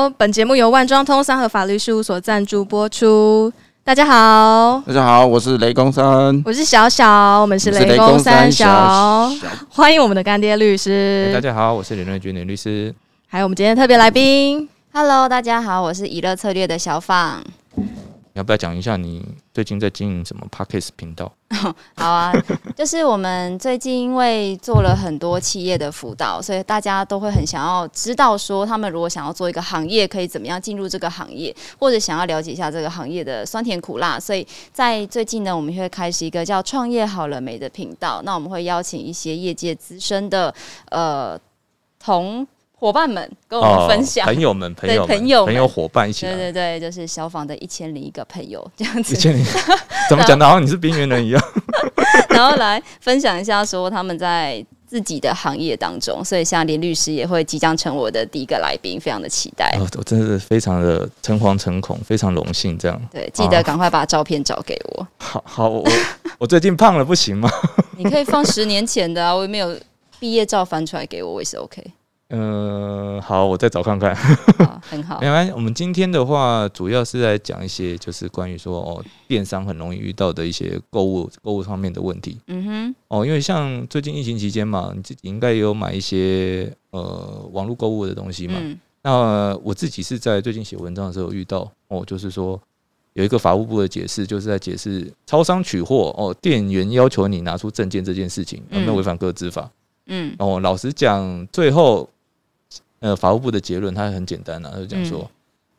喽！本节目由万庄通三和法律事务所赞助播出。大家好，大家好，我是雷公山，我是小小，我们是雷公三小，欢迎我们的干爹律师。大家好，我是林瑞君林律师，还有我们今天特别来宾，Hello，大家好，我是娱乐策略的小放。要不要讲一下你最近在经营什么 Pockets 频道？好啊，就是我们最近因为做了很多企业的辅导，所以大家都会很想要知道说，他们如果想要做一个行业，可以怎么样进入这个行业，或者想要了解一下这个行业的酸甜苦辣。所以在最近呢，我们会开始一个叫“创业好了没”的频道。那我们会邀请一些业界资深的呃同。伙伴们跟我们分享，朋友们，朋友，朋友，朋友，伙伴一起，对对对，就是消防的一千零一个朋友这样子。一千零，怎么讲的？好像你是边缘人一样。然后来分享一下，说他们在自己的行业当中，所以像林律师也会即将成我的第一个来宾，非常的期待。哦，我真的是非常的诚惶诚恐，非常荣幸这样。对，记得赶快把照片找给我。好好，我我最近胖了，不行吗？你可以放十年前的啊，我也没有毕业照翻出来给我，我也是 OK。嗯，好，我再找看看。很好。没关系，我们今天的话，主要是在讲一些，就是关于说哦，电商很容易遇到的一些购物购物方面的问题。嗯哼。哦，因为像最近疫情期间嘛，你自己应该也有买一些呃网络购物的东西嘛。嗯。那我自己是在最近写文章的时候遇到哦，就是说有一个法务部的解释，就是在解释超商取货哦，店员要求你拿出证件这件事情有没有违反个资法？嗯。哦，老实讲，最后。呃，法务部的结论它很简单啊，就讲说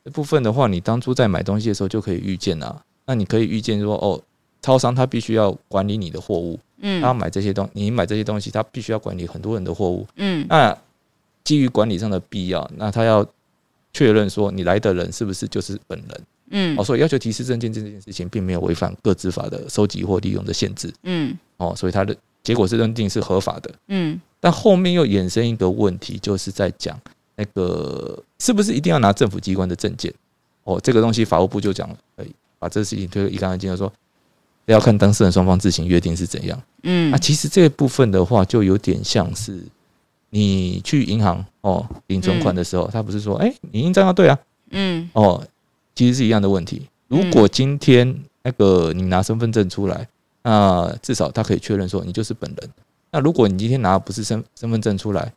这部分的话，你当初在买东西的时候就可以预见啊。那你可以预见说，哦，超商他必须要管理你的货物，嗯，他买这些东，你买这些东西，他必须要管理很多人的货物，嗯，那基于管理上的必要，那他要确认说你来的人是不是就是本人，嗯，哦，所以要求提示证件这件事情并没有违反各执法的收集或利用的限制，嗯，哦，所以他的结果是认定是合法的，嗯。但后面又衍生一个问题，就是在讲那个是不是一定要拿政府机关的证件？哦，这个东西法务部就讲，哎，把这个事情推一干二净，就说要看当事人双方自行约定是怎样。嗯，那其实这部分的话，就有点像是你去银行哦领存款的时候，他不是说，哎，你印章要对啊？嗯，哦，其实是一样的问题。如果今天那个你拿身份证出来，那至少他可以确认说你就是本人。那如果你今天拿的不是身身份证出来，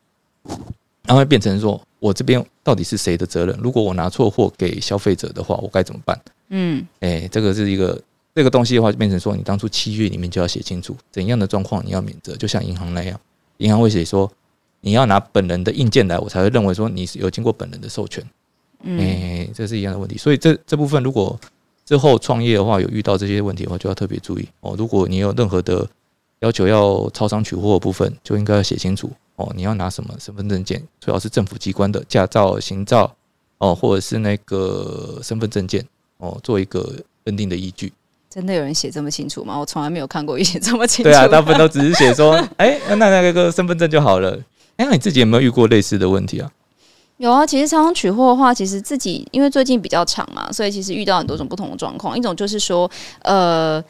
那会变成说我这边到底是谁的责任？如果我拿错货给消费者的话，我该怎么办？嗯，哎，这个是一个这个东西的话，就变成说你当初契约里面就要写清楚怎样的状况你要免责，就像银行那样，银行会写说你要拿本人的硬件来，我才会认为说你是有经过本人的授权。哎，这是一样的问题。所以这这部分如果之后创业的话有遇到这些问题的话，就要特别注意哦。如果你有任何的要求要超商取货的部分，就应该要写清楚哦。你要拿什么身份证件？最好是政府机关的驾照、行照哦，或者是那个身份证件哦，做一个认定的依据。真的有人写这么清楚吗？我从来没有看过写这么清楚。对啊，大部分都只是写说，哎，那那个身份证就好了。哎，那你自己有没有遇过类似的问题啊？有啊，其实超商取货的话，其实自己因为最近比较长嘛，所以其实遇到很多种不同的状况。一种就是说，呃。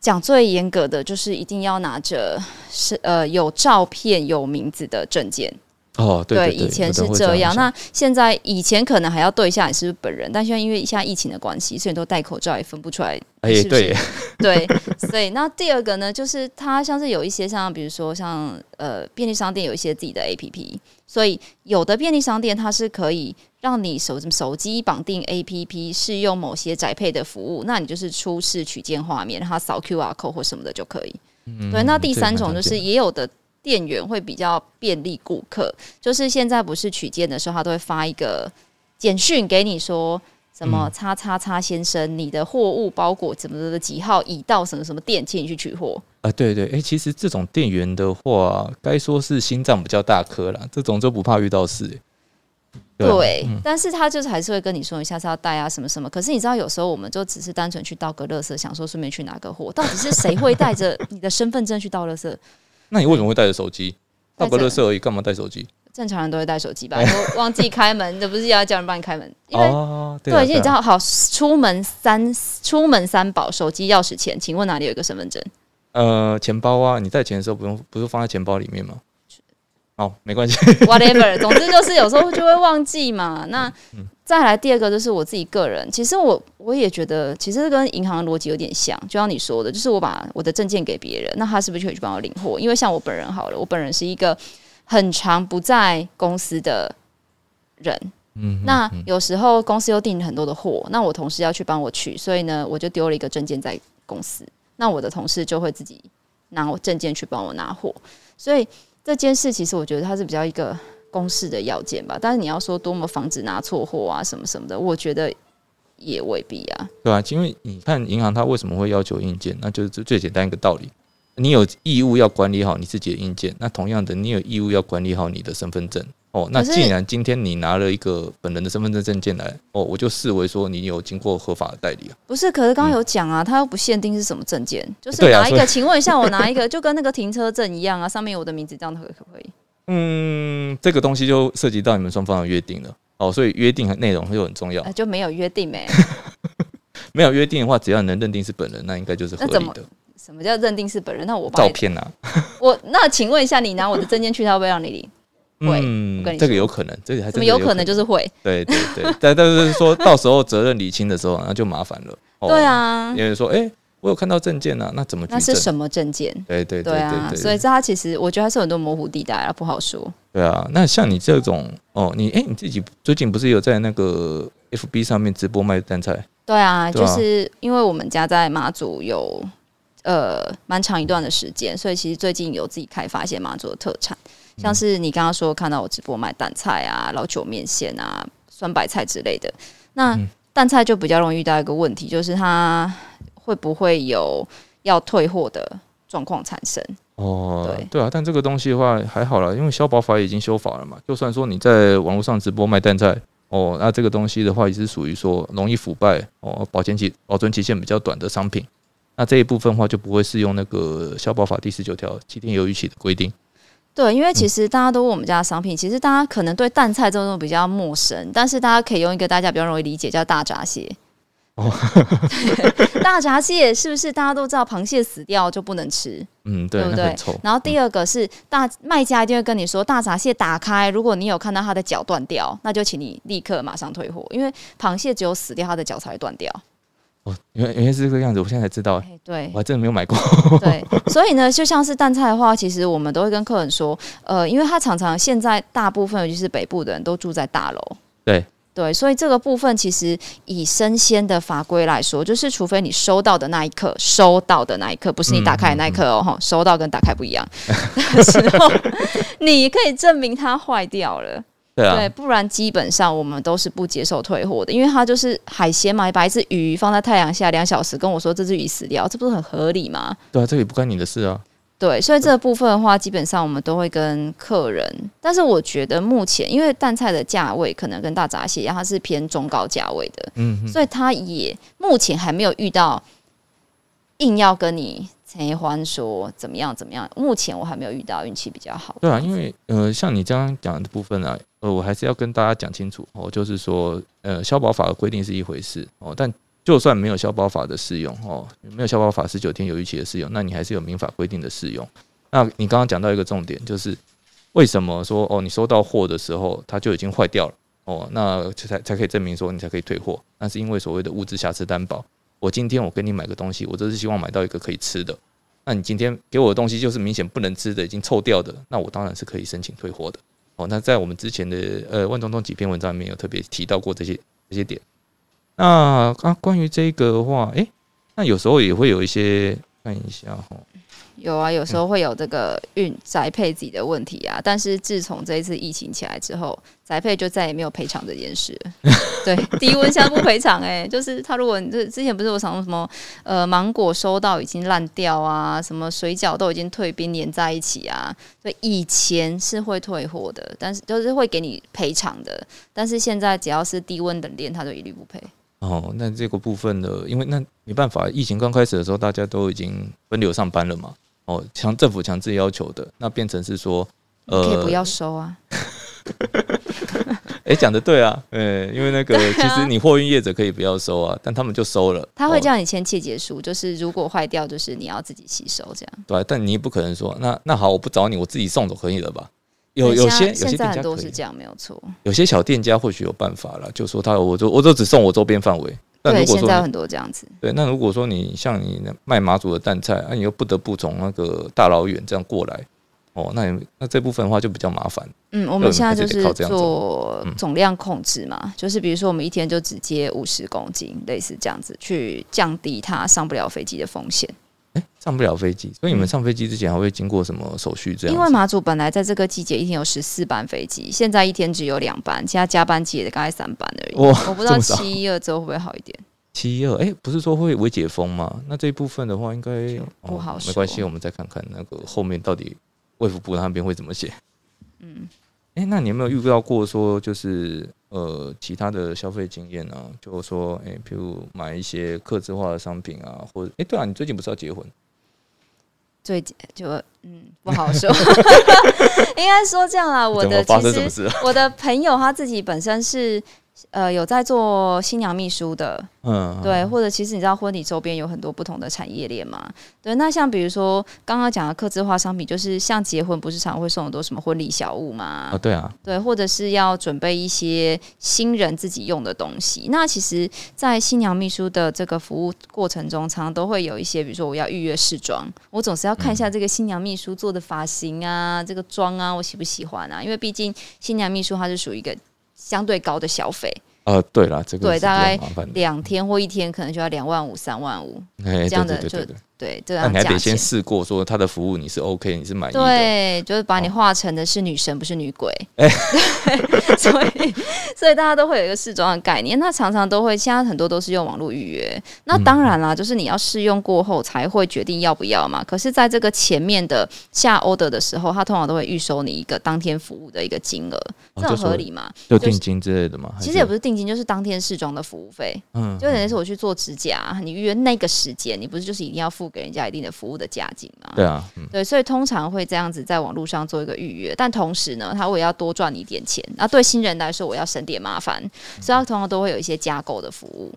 讲最严格的就是一定要拿着是呃有照片有名字的证件。哦，对，以前是这样。那现在以前可能还要对一下你是不是本人，但现在因为现在疫情的关系，所以都戴口罩也分不出来。哎，对 对，所以那第二个呢，就是它像是有一些像比如说像呃便利商店有一些自己的 APP，所以有的便利商店它是可以。让你手手机绑定 A P P 试用某些宅配的服务，那你就是出示取件画面，让它扫 Q R code 或什么的就可以。对，那第三种就是也有的店员会比较便利顾客，就是现在不是取件的时候，他都会发一个简讯给你说什么“叉叉叉先生，你的货物包裹怎么的几号已到什么什么店，请你去取货。”啊，对对，哎，其实这种店员的话，该说是心脏比较大颗了，这种就不怕遇到事。对，但是他就是还是会跟你说，你下次要带啊什么什么。可是你知道，有时候我们就只是单纯去倒个垃圾，想说顺便去拿个货。到底是谁会带着你的身份证去倒垃圾？那你为什么会带着手机？倒个垃圾而已，干嘛带手机？正常人都会带手机吧？我 忘记开门，这不是要叫人帮你开门？因为对，而且你知道，好，出门三出门三宝：手机、钥匙、钱。请问哪里有一个身份证？呃，钱包啊，你带钱的时候不用，不是放在钱包里面吗？哦，没关系。Whatever，总之就是有时候就会忘记嘛。那再来第二个就是我自己个人，其实我我也觉得，其实跟银行逻辑有点像，就像你说的，就是我把我的证件给别人，那他是不是可以去帮我领货？因为像我本人好了，我本人是一个很长不在公司的人，嗯，那有时候公司又订很多的货，那我同事要去帮我取，所以呢，我就丢了一个证件在公司，那我的同事就会自己拿我证件去帮我拿货，所以这件事其实我觉得它是比较一个。公式的要件吧，但是你要说多么防止拿错货啊，什么什么的，我觉得也未必啊。对啊，因为你看银行它为什么会要求硬件，那就是最简单一个道理，你有义务要管理好你自己的硬件，那同样的，你有义务要管理好你的身份证。哦，那既然今天你拿了一个本人的身份证证件来，哦，我就视为说你有经过合法的代理啊。不是，可是刚刚有讲啊，他又不限定是什么证件，就是拿一个，请问一下，我拿一个就跟那个停车证一样啊，上面有我的名字，这样可可不可以？嗯，这个东西就涉及到你们双方的约定了哦，所以约定和内容就很重要。就没有约定没？没有约定的话，只要能认定是本人，那应该就是合理的。什么叫认定是本人？那我照片啊？我那请问一下，你拿我的证件去，他会不会让你领？会，这个有可能，这个还怎么有可能就是会？对对对，但但是说到时候责任理清的时候，那就麻烦了。对啊，因为说哎。我有看到证件啊，那怎么？那是什么证件？对对对啊，所以这它其实我觉得还是很多模糊地带啊，不好说。对啊，那像你这种哦，你哎，你自己最近不是有在那个 FB 上面直播卖蛋菜？对啊，就是因为我们家在马祖有呃蛮长一段的时间，所以其实最近有自己开发一些马祖的特产，像是你刚刚说看到我直播卖蛋菜啊、老酒面线啊、酸白菜之类的。那蛋菜就比较容易遇到一个问题，就是它。会不会有要退货的状况产生？哦，对对啊，但这个东西的话还好了，因为消保法已经修法了嘛。就算说你在网络上直播卖蛋菜，哦，那这个东西的话也是属于说容易腐败哦，保鲜期保存期限比较短的商品。那这一部分的话就不会适用那个消保法第十九条七天有逾期的规定。对，因为其实大家都问我们家的商品，其实大家可能对蛋菜这种比较陌生，但是大家可以用一个大家比较容易理解叫大闸蟹。大闸蟹是不是大家都知道？螃蟹死掉就不能吃，嗯，对不对？然后第二个是大卖家一定会跟你说，大闸蟹打开，如果你有看到它的脚断掉，那就请你立刻马上退货，因为螃蟹只有死掉，它的脚才会断掉。哦，原原来是这个样子，我现在才知道。对，我还真的没有买过。对，所以呢，就像是蛋菜的话，其实我们都会跟客人说，呃，因为他常常现在大部分尤其是北部的人都住在大楼。对。对，所以这个部分其实以生鲜的法规来说，就是除非你收到的那一刻，收到的那一刻不是你打开的那一刻哦，哈，收到跟打开不一样的时候，你可以证明它坏掉了。对啊，对，不然基本上我们都是不接受退货的，因为它就是海鲜嘛，把一只鱼放在太阳下两小时，跟我说这只鱼死掉，这不是很合理吗？对啊，这也不关你的事啊。对，所以这个部分的话，基本上我们都会跟客人。但是我觉得目前，因为蛋菜的价位可能跟大闸蟹一样，它是偏中高价位的，嗯，所以它也目前还没有遇到硬要跟你陈欢说怎么样怎么样。目前我还没有遇到运气比较好。对啊，因为呃，像你刚刚讲的部分啊，呃，我还是要跟大家讲清楚哦，就是说，呃，消保法的规定是一回事哦，但。就算没有消保法的适用哦，没有消保法十九天有逾期的适用，那你还是有民法规定的适用。那你刚刚讲到一个重点，就是为什么说哦，你收到货的时候它就已经坏掉了哦，那才才可以证明说你才可以退货。那是因为所谓的物质瑕疵担保。我今天我给你买个东西，我就是希望买到一个可以吃的。那你今天给我的东西就是明显不能吃的，已经臭掉的，那我当然是可以申请退货的。哦，那在我们之前的呃万东东几篇文章里面有特别提到过这些这些点。那啊，关于这个的话，哎，那有时候也会有一些看一下哈，有啊，有时候会有这个运宅配自己的问题啊。但是自从这一次疫情起来之后，宅配就再也没有赔偿这件事。对，低温箱不赔偿，哎，就是他如果你这之前不是我常说什么呃芒果收到已经烂掉啊，什么水饺都已经退冰粘在一起啊，所以以前是会退货的，但是就是会给你赔偿的。但是现在只要是低温冷链，他就一律不赔。哦，那这个部分的，因为那没办法，疫情刚开始的时候，大家都已经分流上班了嘛。哦，强政府强制要求的，那变成是说，呃，可以不要收啊。哎，讲的对啊，呃，因为那个其实你货运业者可以不要收啊，但他们就收了。他会叫你签切结书，就是如果坏掉，就是你要自己吸收这样。对，但你也不可能说，那那好，我不找你，我自己送走可以了吧？有有些有些店家都是这样，没有错。有些小店家或许有办法了，就说他我就我就只送我周边范围。对，现在很多这样子。对，那如果说你像你卖马祖的蛋菜，那你又不得不从那个大老远这样过来，哦，那那这部分的话就比较麻烦。嗯，我们现在就是做总量控制嘛，就是比如说我们一天就只接五十公斤，类似这样子，去降低它上不了飞机的风险。哎，上不了飞机，所以你们上飞机之前还会经过什么手续？这样？因为马祖本来在这个季节一天有十四班飞机，现在一天只有两班，其他加班机也大概三班而已。我不知道七一二之后会不会好一点。七一二，哎，不是说会微解封吗？那这一部分的话，应该不好说。没关系，我们再看看那个后面到底卫福部那边会怎么写。嗯，哎，那你有没有遇到过说就是？呃，其他的消费经验呢？就是说，哎，比如买一些客制化的商品啊，或者，哎，对啊，你最近不是要结婚？最近就嗯，不好说，应该说这样啦。我的其实，我的朋友他自己本身是。呃，有在做新娘秘书的，嗯，对，或者其实你知道婚礼周边有很多不同的产业链嘛？对，那像比如说刚刚讲的客制化商品，就是像结婚不是常会送很多什么婚礼小物嘛？啊，对啊，对，或者是要准备一些新人自己用的东西。那其实，在新娘秘书的这个服务过程中，常常都会有一些，比如说我要预约试妆，我总是要看一下这个新娘秘书做的发型啊，这个妆啊，我喜不喜欢啊？因为毕竟新娘秘书她是属于一个。相对高的消费，呃，对了，这个对大概两天或一天可能就要两万五、三万五这样的就。对，这样你还得先试过，说他的服务你是 OK，你是满意的。对，就是把你化成的是女神，不是女鬼。哎，所以所以大家都会有一个试妆的概念。那常常都会，现在很多都是用网络预约。那当然啦，就是你要试用过后才会决定要不要嘛。可是，在这个前面的下 order 的时候，他通常都会预收你一个当天服务的一个金额，这很合理嘛？就定金之类的嘛？其实也不是定金，就是当天试妆的服务费。嗯，就等于是我去做指甲，你预约那个时间，你不是就是一定要付？给人家一定的服务的价金嘛？对啊，对，所以通常会这样子在网络上做一个预约，但同时呢，他我也要多赚一点钱。那对新人来说，我要省点麻烦，所以他通常都会有一些加购的服务。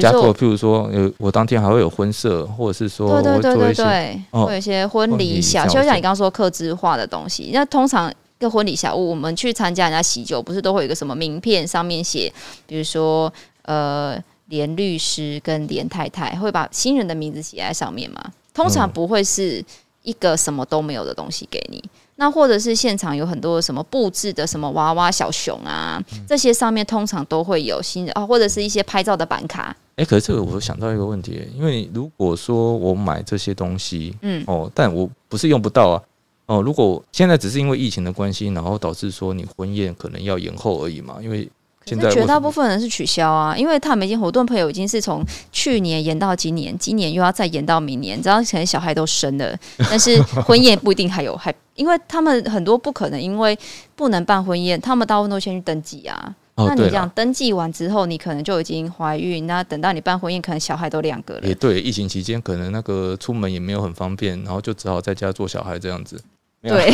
加购，譬如说，有我当天还会有婚摄，或者是说，对对对对对，会有一些婚礼小，就像你刚刚说刻字化的东西。那通常一个婚礼小物，我们去参加人家喜酒，不是都会有一个什么名片，上面写，比如说呃。连律师跟连太太会把新人的名字写在上面吗？通常不会是一个什么都没有的东西给你。那或者是现场有很多什么布置的什么娃娃小熊啊，这些上面通常都会有新人啊，或者是一些拍照的板卡。哎，可是这个我想到一个问题，因为如果说我买这些东西，嗯，哦，但我不是用不到啊，哦，如果现在只是因为疫情的关系，然后导致说你婚宴可能要延后而已嘛，因为。现在绝大部分人是取消啊，因为他们已经活动朋友已经是从去年延到今年，今年又要再延到明年，你知道，可能小孩都生了，但是婚宴不一定还有，还因为他们很多不可能，因为不能办婚宴，他们大部分都先去登记啊。那你这样登记完之后，你可能就已经怀孕，那等到你办婚宴，可能小孩都两个了。也对，疫情期间可能那个出门也没有很方便，然后就只好在家做小孩这样子。对，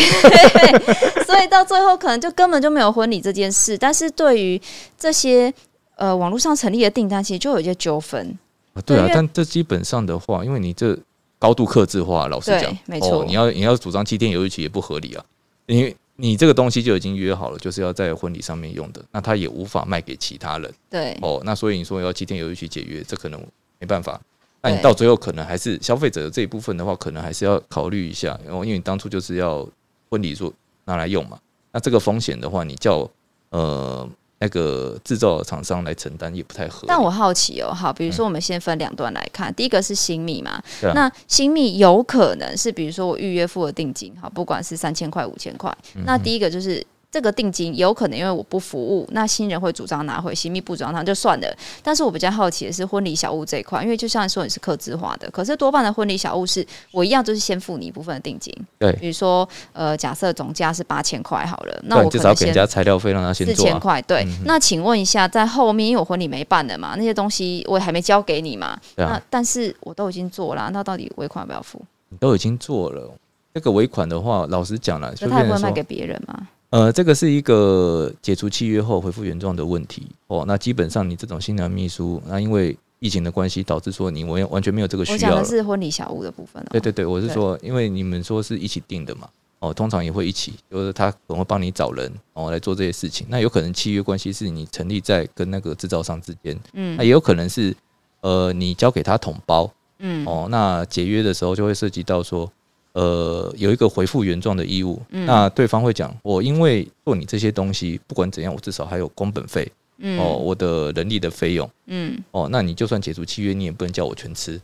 所以到最后可能就根本就没有婚礼这件事。但是对于这些呃网络上成立的订单，其实就有一些纠纷啊。对啊，但这基本上的话，因为你这高度克制化，老实讲，没错，你要你要主张七天有日期也不合理啊。因为你这个东西就已经约好了，就是要在婚礼上面用的，那他也无法卖给其他人。对，哦，那所以你说要七天有日期解约，这可能没办法。那你到最后可能还是消费者的这一部分的话，可能还是要考虑一下，然后因为你当初就是要婚礼做拿来用嘛，那这个风险的话，你叫呃那个制造厂商来承担也不太合。但我好奇哦，好，比如说我们先分两段来看，第一个是新密嘛，那新密有可能是比如说我预约付了定金，好，不管是三千块五千块，那第一个就是。这个定金有可能因为我不服务，那新人会主张拿回，新密不主张，那就算了。但是我比较好奇的是婚礼小物这一块，因为就像说你是客制化的，可是多半的婚礼小物是我一样就是先付你一部分的定金。对，比如说呃，假设总价是八千块好了，那我至少给人家材料费让他先四千块。对，那请问一下，在后面因为我婚礼没办了嘛，那些东西我还没交给你嘛？那但是我都已经做了，那到底尾款要不要付？你都已经做了，这个尾款的话，老实讲了，就他也不会卖给别人吗？呃，这个是一个解除契约后恢复原状的问题哦。那基本上你这种新娘秘书，那因为疫情的关系，导致说你完完全没有这个需要。我讲的是婚礼小屋的部分。对对对，我是说，因为你们说是一起订的嘛，哦，通常也会一起，就是他可能会帮你找人哦来做这些事情。那有可能契约关系是你成立在跟那个制造商之间，嗯，那也有可能是呃你交给他统包，嗯，哦，那解约的时候就会涉及到说，呃，有一个回复原状的义务，那对方会讲，我因为做你这些东西，不管怎样，我至少还有工本费，嗯，哦，我的人力的费用，嗯，哦，那你就算解除契约，你也不能叫我全吃。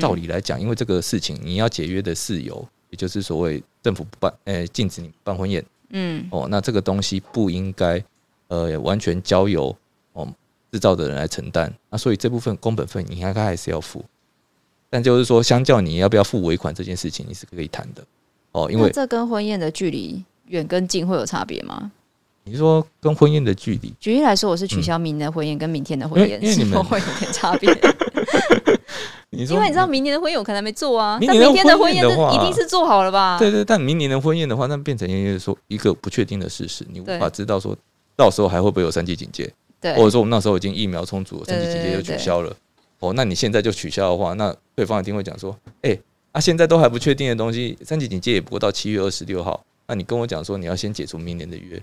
照理来讲，因为这个事情你要解约的事由，也就是所谓政府不办，呃，禁止你办婚宴，嗯，哦，那这个东西不应该，呃，完全交由哦制造的人来承担，那所以这部分工本费你应该还是要付，但就是说，相较你要不要付尾款这件事情，你是可以谈的，哦，因为这跟婚宴的距离远跟近会有差别吗？你说跟婚宴的距离，举例来说，我是取消明年的婚宴跟明天的婚宴，是否会有点差别？因为你知道明年的婚宴我可能没做啊，但明天的婚宴一定是做好了吧？对对，但明年的婚宴的话，那变成一个说一个不确定的事实，你无法知道说到时候还会不会有三级警戒，对，或者说我们那时候已经疫苗充足，三级警戒就取消了。哦，那你现在就取消的话，那对方一定会讲说，哎，啊，现在都还不确定的东西，三级警戒也不过到七月二十六号，那你跟我讲说你要先解除明年的约。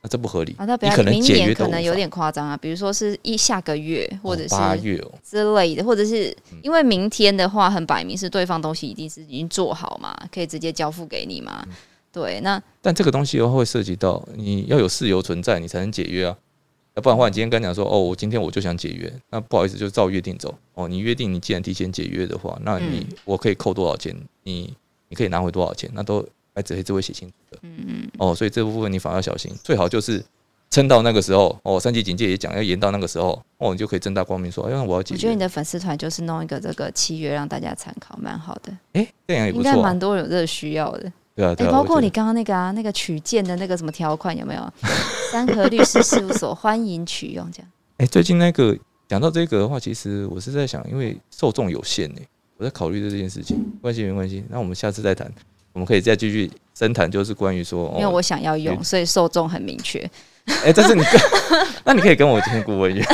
那这不合理啊！那你可能明年可能有点夸张啊，比如说是一下个月或者是八月之类的，或者是因为明天的话很摆明是对方东西一定是已经做好嘛，可以直接交付给你嘛。对，那但这个东西的话会涉及到你要有事由存在，你才能解约啊。要不然的话，你今天跟讲说哦，我今天我就想解约，那不好意思，就照约定走哦。你约定你既然提前解约的话，那你我可以扣多少钱？你你可以拿回多少钱？那都。来纸黑字会写清楚的，嗯嗯，哦，所以这部分你反而要小心，最好就是撑到那个时候，哦，三级警戒也讲要延到那个时候，哦，你就可以正大光明说，哎，我要解。我觉得你的粉丝团就是弄一个这个契约让大家参考，蛮好的。哎，这样也应该蛮多有这个需要的。对啊，哎，包括你刚刚那个啊，那个取件的那个什么条款有没有？三和律师事务所欢迎取用这样。哎，最近那个讲到这个的话，其实我是在想，因为受众有限呢，我在考虑这件事情。关系没关系，那我们下次再谈。我们可以再继续深谈，就是关于说，因为我想要用，所以受众很明确。哎，这是你，那你可以跟我进顾问一下。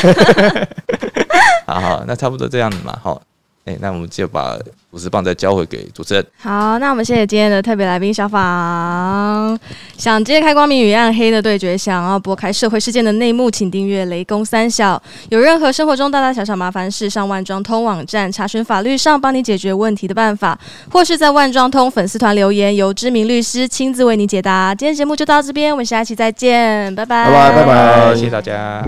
好好，那差不多这样子嘛，好。哎，那我们就把主持棒再交回给主持人。好，那我们谢谢今天的特别来宾小访。想揭开光明与暗黑的对决，想要拨开社会事件的内幕，请订阅雷公三小。有任何生活中大大小小麻烦事，上万庄通网站查询法律上帮你解决问题的办法，或是在万庄通粉丝团留言，由知名律师亲自为你解答。今天节目就到这边，我们下期再见，拜拜，拜拜，拜拜，谢谢大家。